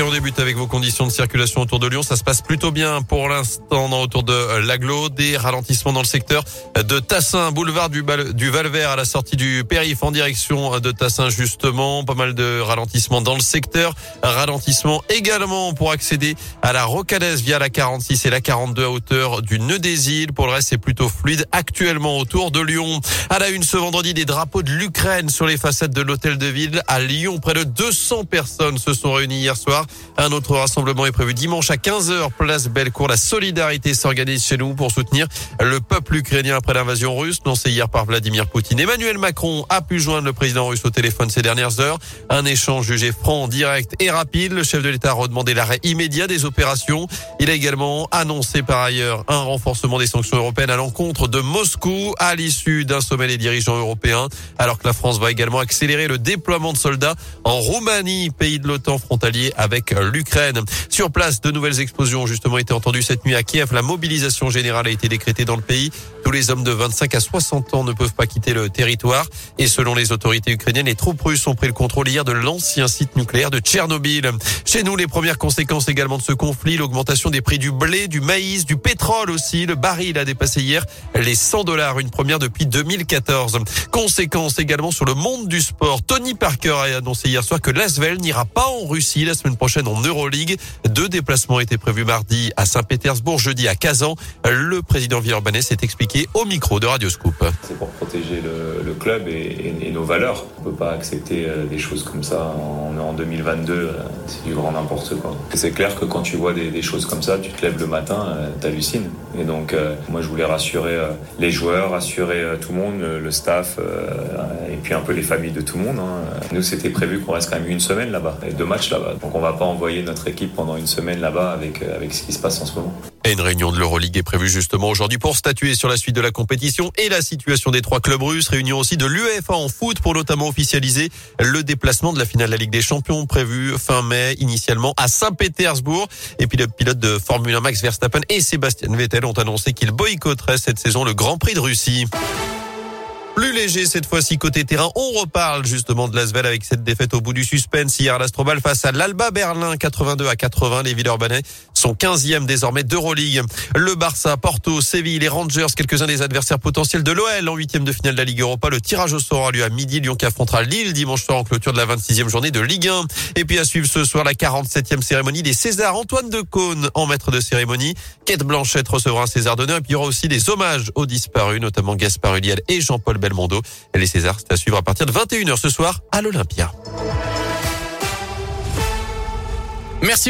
Et on débute avec vos conditions de circulation autour de Lyon. Ça se passe plutôt bien pour l'instant autour de l'aglo. Des ralentissements dans le secteur de Tassin, boulevard du, du Valvert à la sortie du périph' en direction de Tassin justement. Pas mal de ralentissements dans le secteur. Ralentissement également pour accéder à la Rocadès via la 46 et la 42 à hauteur du Nœud des Îles. Pour le reste, c'est plutôt fluide actuellement autour de Lyon. À la une ce vendredi, des drapeaux de l'Ukraine sur les façades de l'hôtel de ville à Lyon. Près de 200 personnes se sont réunies hier soir un autre rassemblement est prévu dimanche à 15h, place Bellecour. La solidarité s'organise chez nous pour soutenir le peuple ukrainien après l'invasion russe, lancée hier par Vladimir Poutine. Emmanuel Macron a pu joindre le président russe au téléphone ces dernières heures. Un échange jugé franc, direct et rapide. Le chef de l'État a redemandé l'arrêt immédiat des opérations. Il a également annoncé par ailleurs un renforcement des sanctions européennes à l'encontre de Moscou à l'issue d'un sommet des dirigeants européens, alors que la France va également accélérer le déploiement de soldats en Roumanie, pays de l'OTAN frontalier avec l'Ukraine. Sur place, de nouvelles explosions ont justement été entendues cette nuit à Kiev. La mobilisation générale a été décrétée dans le pays. Tous les hommes de 25 à 60 ans ne peuvent pas quitter le territoire. Et selon les autorités ukrainiennes, les troupes russes ont pris le contrôle hier de l'ancien site nucléaire de Tchernobyl. Chez nous, les premières conséquences également de ce conflit, l'augmentation des prix du blé, du maïs, du pétrole aussi. Le baril a dépassé hier les 100 dollars, une première depuis 2014. Conséquences également sur le monde du sport. Tony Parker a annoncé hier soir que l'Asvel n'ira pas en Russie la semaine prochaine en Euroleague. Deux déplacements étaient prévus mardi à Saint-Pétersbourg, jeudi à Kazan. Le président Villeurbanais s'est expliqué au micro de Radio Scoop. C'est pour protéger le, club et, nos valeurs. On peut pas accepter euh, des choses comme ça. On est en 2022, euh, c'est du grand n'importe quoi. C'est clair que quand tu vois des, choses comme ça, tu te lèves le matin, euh, t'hallucines. Et donc, moi, je voulais rassurer les joueurs, rassurer tout le monde, le staff, et puis un peu les familles de tout le monde. Hein. Nous, c'était prévu qu'on reste quand même une semaine là-bas, deux matchs là-bas. Donc, on va pas envoyer notre équipe pendant une semaine là-bas avec, euh, avec ce qui se passe en ce moment. Et une réunion de l'Euroleague est prévue justement aujourd'hui pour statuer sur la suite de la compétition et la situation des trois clubs russes. Réunion aussi de l'UEFA en foot pour notamment officialiser le déplacement de la finale de la Ligue des Champions prévu fin mai initialement à Saint-Pétersbourg. Et puis le pilote de Formule 1 Max Verstappen et Sébastien Vettel ont annoncé qu'ils boycotteraient cette saison le Grand Prix de Russie. Plus léger cette fois-ci côté terrain. On reparle justement de l'Asvel avec cette défaite au bout du suspense hier à l'Astrobal face à l'Alba Berlin 82 à 80. Les Villeurbanais sont 15e désormais d'Euroleague. Le Barça, Porto, Séville, les Rangers, quelques-uns des adversaires potentiels de l'OL en huitième de finale de la Ligue Europa. Le tirage au sort a lieu à midi. Lyon qui affrontera Lille dimanche soir en clôture de la 26e journée de Ligue 1. Et puis à suivre ce soir la 47e cérémonie des Césars. Antoine de Caunes en maître de cérémonie. Kate Blanchette recevra un César d'honneur. Et puis il y aura aussi des hommages aux disparus, notamment Gaspard Huliel et Jean-Paul Belmondo. Les Césars, c'est à suivre à partir de 21h ce soir à l'Olympia. Merci.